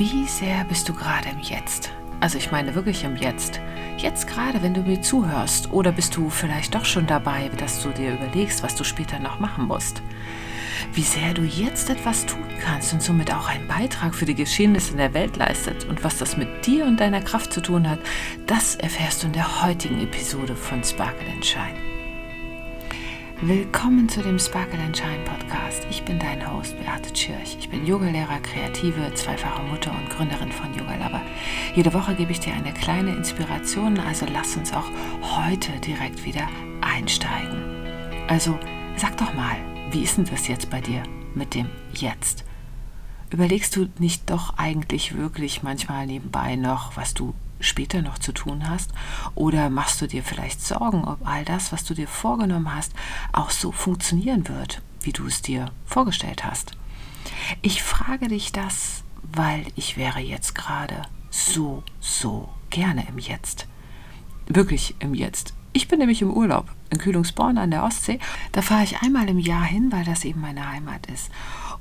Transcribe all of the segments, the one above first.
Wie sehr bist du gerade im Jetzt? Also ich meine wirklich im Jetzt. Jetzt gerade, wenn du mir zuhörst. Oder bist du vielleicht doch schon dabei, dass du dir überlegst, was du später noch machen musst? Wie sehr du jetzt etwas tun kannst und somit auch einen Beitrag für die Geschehnisse in der Welt leistet und was das mit dir und deiner Kraft zu tun hat, das erfährst du in der heutigen Episode von Sparkle Shine. Willkommen zu dem Sparkle and Shine Podcast. Ich bin dein Host Beate Tschirch. Ich bin Yogalehrer, Kreative, zweifache Mutter und Gründerin von Yoga Lover. Jede Woche gebe ich dir eine kleine Inspiration, also lass uns auch heute direkt wieder einsteigen. Also sag doch mal, wie ist denn das jetzt bei dir mit dem Jetzt? Überlegst du nicht doch eigentlich wirklich manchmal nebenbei noch, was du später noch zu tun hast? Oder machst du dir vielleicht Sorgen, ob all das, was du dir vorgenommen hast, auch so funktionieren wird, wie du es dir vorgestellt hast? Ich frage dich das, weil ich wäre jetzt gerade so, so gerne im Jetzt. Wirklich im Jetzt. Ich bin nämlich im Urlaub in Kühlungsborn an der Ostsee. Da fahre ich einmal im Jahr hin, weil das eben meine Heimat ist.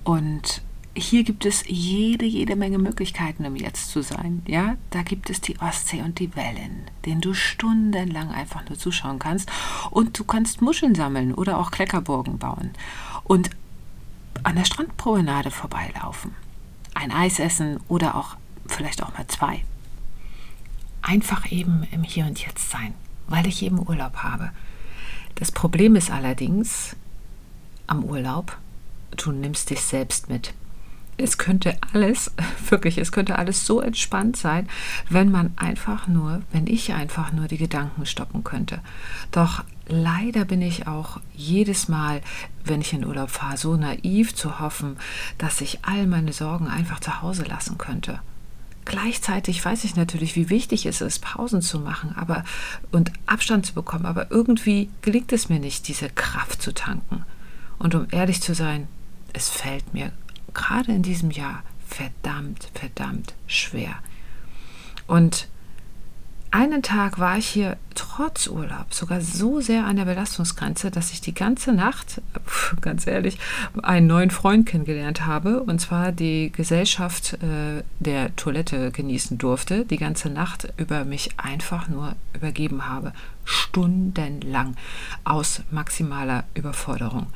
Und hier gibt es jede, jede Menge Möglichkeiten, um jetzt zu sein. Ja, da gibt es die Ostsee und die Wellen, denen du stundenlang einfach nur zuschauen kannst. Und du kannst Muscheln sammeln oder auch Kleckerburgen bauen. Und an der Strandpromenade vorbeilaufen. Ein Eis essen oder auch vielleicht auch mal zwei. Einfach eben im Hier und Jetzt sein, weil ich eben Urlaub habe. Das Problem ist allerdings am Urlaub, du nimmst dich selbst mit es könnte alles, wirklich, es könnte alles so entspannt sein, wenn man einfach nur, wenn ich einfach nur die Gedanken stoppen könnte. Doch leider bin ich auch jedes Mal, wenn ich in Urlaub fahre, so naiv zu hoffen, dass ich all meine Sorgen einfach zu Hause lassen könnte. Gleichzeitig weiß ich natürlich, wie wichtig es ist, Pausen zu machen aber, und Abstand zu bekommen, aber irgendwie gelingt es mir nicht, diese Kraft zu tanken. Und um ehrlich zu sein, es fällt mir gerade in diesem Jahr verdammt, verdammt schwer. Und einen Tag war ich hier trotz Urlaub sogar so sehr an der Belastungsgrenze, dass ich die ganze Nacht, ganz ehrlich, einen neuen Freund kennengelernt habe und zwar die Gesellschaft äh, der Toilette genießen durfte, die ganze Nacht über mich einfach nur übergeben habe, stundenlang aus maximaler Überforderung.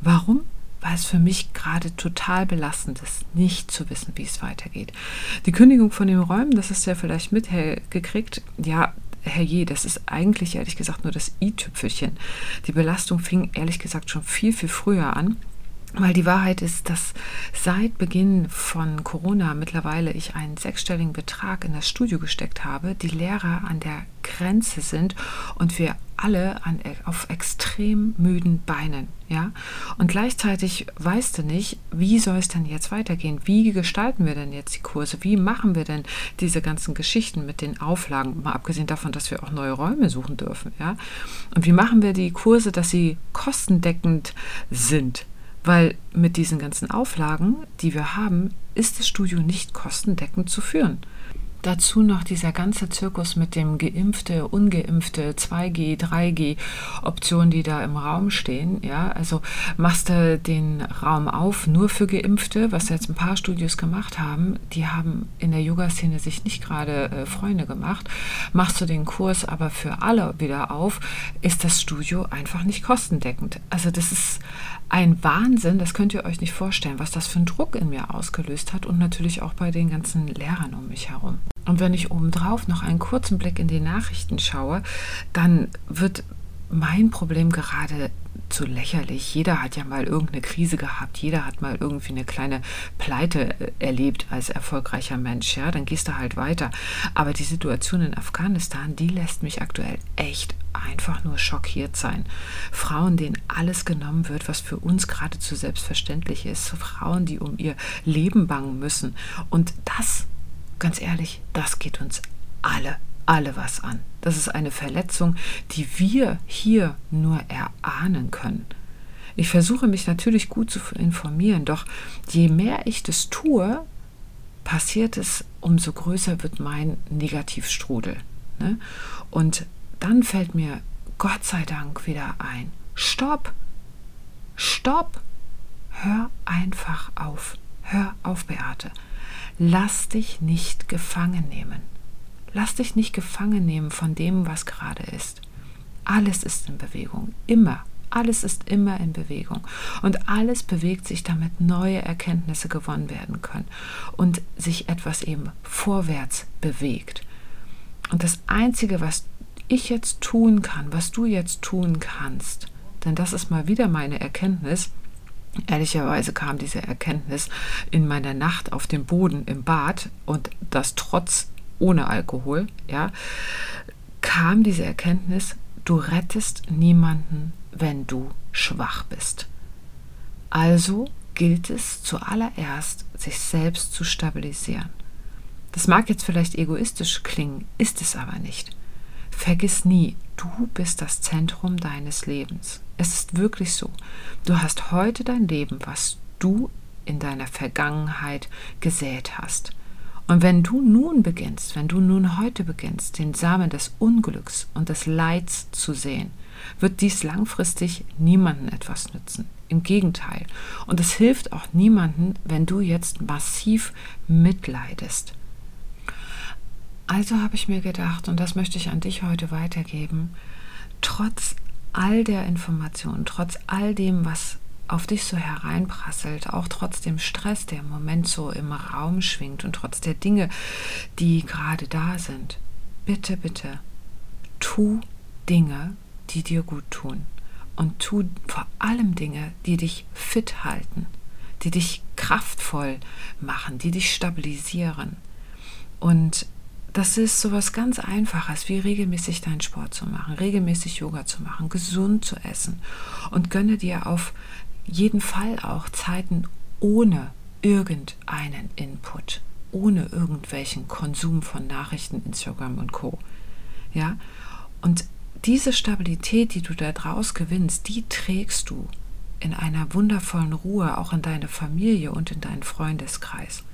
Warum? Weil es für mich gerade total belastend ist, nicht zu wissen, wie es weitergeht. Die Kündigung von den Räumen, das ist ja vielleicht mitgekriegt, ja, herrje, das ist eigentlich ehrlich gesagt nur das i-Tüpfelchen. Die Belastung fing ehrlich gesagt schon viel, viel früher an. Weil die Wahrheit ist, dass seit Beginn von Corona mittlerweile ich einen sechsstelligen Betrag in das Studio gesteckt habe, die Lehrer an der Grenze sind und wir alle an, auf extrem müden Beinen. Ja? Und gleichzeitig weißt du nicht, wie soll es denn jetzt weitergehen? Wie gestalten wir denn jetzt die Kurse? Wie machen wir denn diese ganzen Geschichten mit den Auflagen? Mal abgesehen davon, dass wir auch neue Räume suchen dürfen. Ja? Und wie machen wir die Kurse, dass sie kostendeckend sind? Weil mit diesen ganzen Auflagen, die wir haben, ist das Studio nicht kostendeckend zu führen. Dazu noch dieser ganze Zirkus mit dem geimpfte, ungeimpfte, 2G, 3G Optionen, die da im Raum stehen. Ja, also machst du den Raum auf nur für Geimpfte, was jetzt ein paar Studios gemacht haben. Die haben in der Yoga-Szene sich nicht gerade äh, Freunde gemacht. Machst du den Kurs aber für alle wieder auf, ist das Studio einfach nicht kostendeckend. Also das ist ein Wahnsinn, das könnt ihr euch nicht vorstellen, was das für einen Druck in mir ausgelöst hat und natürlich auch bei den ganzen Lehrern um mich herum. Und wenn ich obendrauf noch einen kurzen Blick in die Nachrichten schaue, dann wird mein Problem gerade zu lächerlich. Jeder hat ja mal irgendeine Krise gehabt, jeder hat mal irgendwie eine kleine Pleite äh, erlebt als erfolgreicher Mensch, ja, dann gehst du halt weiter. Aber die Situation in Afghanistan, die lässt mich aktuell echt einfach nur schockiert sein. Frauen, denen alles genommen wird, was für uns geradezu selbstverständlich ist. Frauen, die um ihr Leben bangen müssen. Und das, ganz ehrlich, das geht uns alle alle was an. Das ist eine Verletzung, die wir hier nur erahnen können. Ich versuche mich natürlich gut zu informieren, doch je mehr ich das tue, passiert es, umso größer wird mein Negativstrudel. Ne? Und dann fällt mir Gott sei Dank wieder ein, stopp, stopp, hör einfach auf, hör auf, Beate. Lass dich nicht gefangen nehmen. Lass dich nicht gefangen nehmen von dem, was gerade ist. Alles ist in Bewegung, immer. Alles ist immer in Bewegung und alles bewegt sich, damit neue Erkenntnisse gewonnen werden können und sich etwas eben vorwärts bewegt. Und das Einzige, was ich jetzt tun kann, was du jetzt tun kannst, denn das ist mal wieder meine Erkenntnis, Ehrlicherweise kam diese Erkenntnis in meiner Nacht auf dem Boden im Bad und das trotz ohne Alkohol, ja, kam diese Erkenntnis, du rettest niemanden, wenn du schwach bist. Also gilt es zuallererst, sich selbst zu stabilisieren. Das mag jetzt vielleicht egoistisch klingen, ist es aber nicht. Vergiss nie, du bist das Zentrum deines Lebens. Es ist wirklich so. Du hast heute dein Leben, was du in deiner Vergangenheit gesät hast. Und wenn du nun beginnst, wenn du nun heute beginnst, den Samen des Unglücks und des Leids zu sehen, wird dies langfristig niemanden etwas nützen. Im Gegenteil. Und es hilft auch niemanden, wenn du jetzt massiv mitleidest. Also habe ich mir gedacht, und das möchte ich an dich heute weitergeben, trotz all der Informationen, trotz all dem, was auf dich so hereinprasselt, auch trotz dem Stress, der im Moment so im Raum schwingt und trotz der Dinge, die gerade da sind, bitte, bitte, tu Dinge, die dir gut tun. Und tu vor allem Dinge, die dich fit halten, die dich kraftvoll machen, die dich stabilisieren. Und das ist so was ganz Einfaches, wie regelmäßig deinen Sport zu machen, regelmäßig Yoga zu machen, gesund zu essen und gönne dir auf jeden Fall auch Zeiten ohne irgendeinen Input, ohne irgendwelchen Konsum von Nachrichten, Instagram und Co. Ja, und diese Stabilität, die du da draus gewinnst, die trägst du in einer wundervollen Ruhe auch in deine Familie und in deinen Freundeskreis.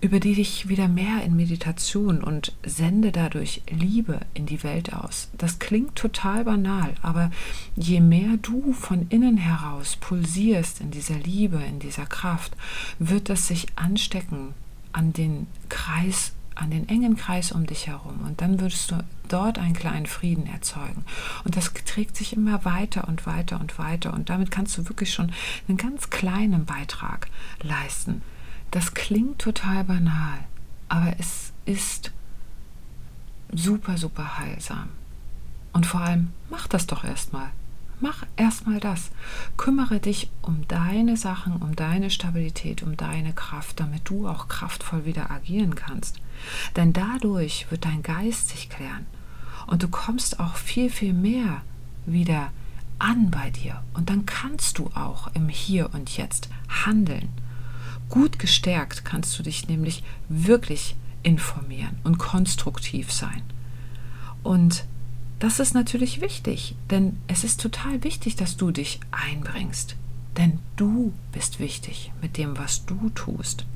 Über die dich wieder mehr in Meditation und sende dadurch Liebe in die Welt aus. Das klingt total banal, aber je mehr du von innen heraus pulsierst in dieser Liebe, in dieser Kraft, wird das sich anstecken an den Kreis an den engen Kreis um dich herum und dann würdest du dort einen kleinen Frieden erzeugen. Und das trägt sich immer weiter und weiter und weiter und damit kannst du wirklich schon einen ganz kleinen Beitrag leisten. Das klingt total banal, aber es ist super, super heilsam. Und vor allem, mach das doch erstmal. Mach erstmal das. Kümmere dich um deine Sachen, um deine Stabilität, um deine Kraft, damit du auch kraftvoll wieder agieren kannst. Denn dadurch wird dein Geist sich klären und du kommst auch viel, viel mehr wieder an bei dir. Und dann kannst du auch im Hier und Jetzt handeln. Gut gestärkt kannst du dich nämlich wirklich informieren und konstruktiv sein. Und das ist natürlich wichtig, denn es ist total wichtig, dass du dich einbringst. Denn du bist wichtig mit dem, was du tust.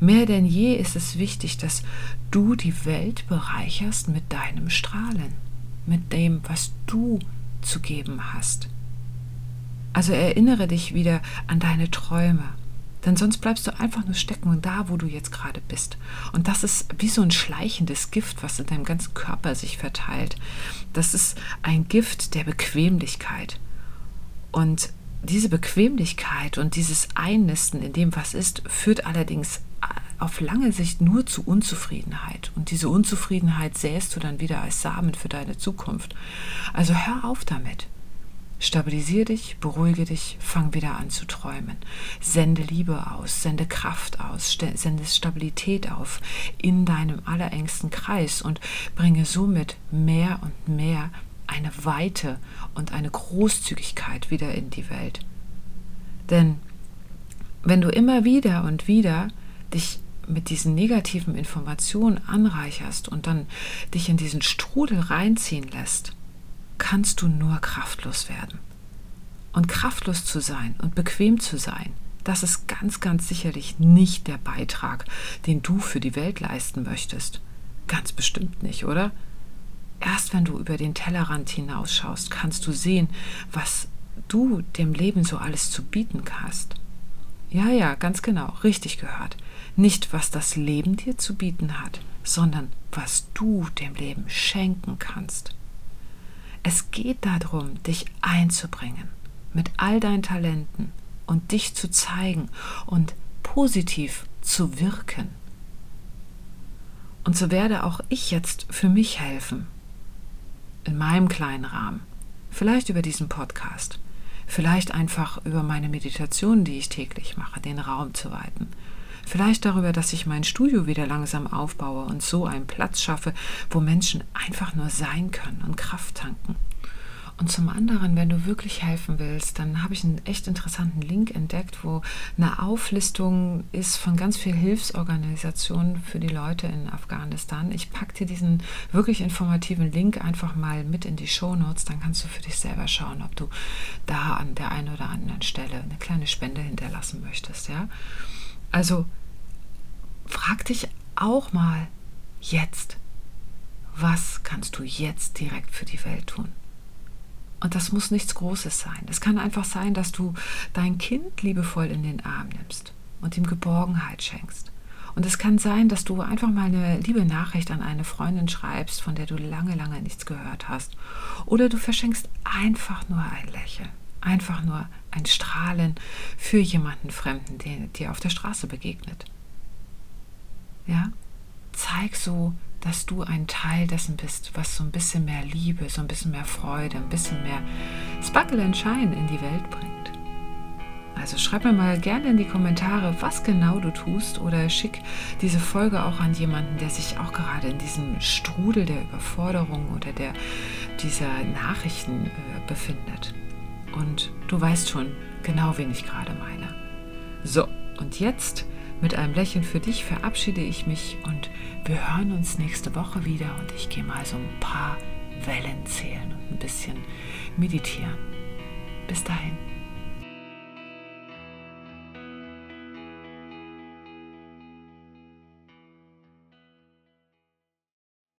Mehr denn je ist es wichtig, dass du die Welt bereicherst mit deinem Strahlen, mit dem, was du zu geben hast. Also erinnere dich wieder an deine Träume, denn sonst bleibst du einfach nur stecken da, wo du jetzt gerade bist. Und das ist wie so ein schleichendes Gift, was in deinem ganzen Körper sich verteilt. Das ist ein Gift der Bequemlichkeit. Und diese Bequemlichkeit und dieses Einnisten in dem, was ist, führt allerdings auf lange Sicht nur zu Unzufriedenheit. Und diese Unzufriedenheit säst du dann wieder als Samen für deine Zukunft. Also hör auf damit. Stabilisier dich, beruhige dich, fang wieder an zu träumen. Sende Liebe aus, sende Kraft aus, sende Stabilität auf in deinem allerengsten Kreis und bringe somit mehr und mehr eine Weite und eine Großzügigkeit wieder in die Welt. Denn wenn du immer wieder und wieder dich mit diesen negativen Informationen anreicherst und dann dich in diesen Strudel reinziehen lässt, kannst du nur kraftlos werden. Und kraftlos zu sein und bequem zu sein, das ist ganz, ganz sicherlich nicht der Beitrag, den du für die Welt leisten möchtest. Ganz bestimmt nicht, oder? Erst wenn du über den Tellerrand hinausschaust, kannst du sehen, was du dem Leben so alles zu bieten hast. Ja, ja, ganz genau, richtig gehört. Nicht, was das Leben dir zu bieten hat, sondern was du dem Leben schenken kannst. Es geht darum, dich einzubringen mit all deinen Talenten und dich zu zeigen und positiv zu wirken. Und so werde auch ich jetzt für mich helfen, in meinem kleinen Rahmen, vielleicht über diesen Podcast, vielleicht einfach über meine Meditation, die ich täglich mache, den Raum zu weiten, vielleicht darüber, dass ich mein Studio wieder langsam aufbaue und so einen Platz schaffe, wo Menschen einfach nur sein können und Kraft tanken. Und zum anderen, wenn du wirklich helfen willst, dann habe ich einen echt interessanten Link entdeckt, wo eine Auflistung ist von ganz vielen Hilfsorganisationen für die Leute in Afghanistan. Ich packe dir diesen wirklich informativen Link einfach mal mit in die Show Notes. Dann kannst du für dich selber schauen, ob du da an der einen oder anderen Stelle eine kleine Spende hinterlassen möchtest. Ja? Also frag dich auch mal jetzt, was kannst du jetzt direkt für die Welt tun? Und das muss nichts Großes sein. Es kann einfach sein, dass du dein Kind liebevoll in den Arm nimmst und ihm Geborgenheit schenkst. Und es kann sein, dass du einfach mal eine liebe Nachricht an eine Freundin schreibst, von der du lange, lange nichts gehört hast. Oder du verschenkst einfach nur ein Lächeln, einfach nur ein Strahlen für jemanden Fremden, der dir auf der Straße begegnet. Ja? Zeig so dass du ein Teil dessen bist, was so ein bisschen mehr Liebe, so ein bisschen mehr Freude, ein bisschen mehr Sparkle and Shine in die Welt bringt. Also schreib mir mal gerne in die Kommentare, was genau du tust oder schick diese Folge auch an jemanden, der sich auch gerade in diesem Strudel der Überforderung oder der, dieser Nachrichten äh, befindet. Und du weißt schon genau, wen ich gerade meine. So, und jetzt mit einem Lächeln für dich verabschiede ich mich und wir hören uns nächste Woche wieder und ich gehe mal so ein paar Wellen zählen und ein bisschen meditieren. Bis dahin.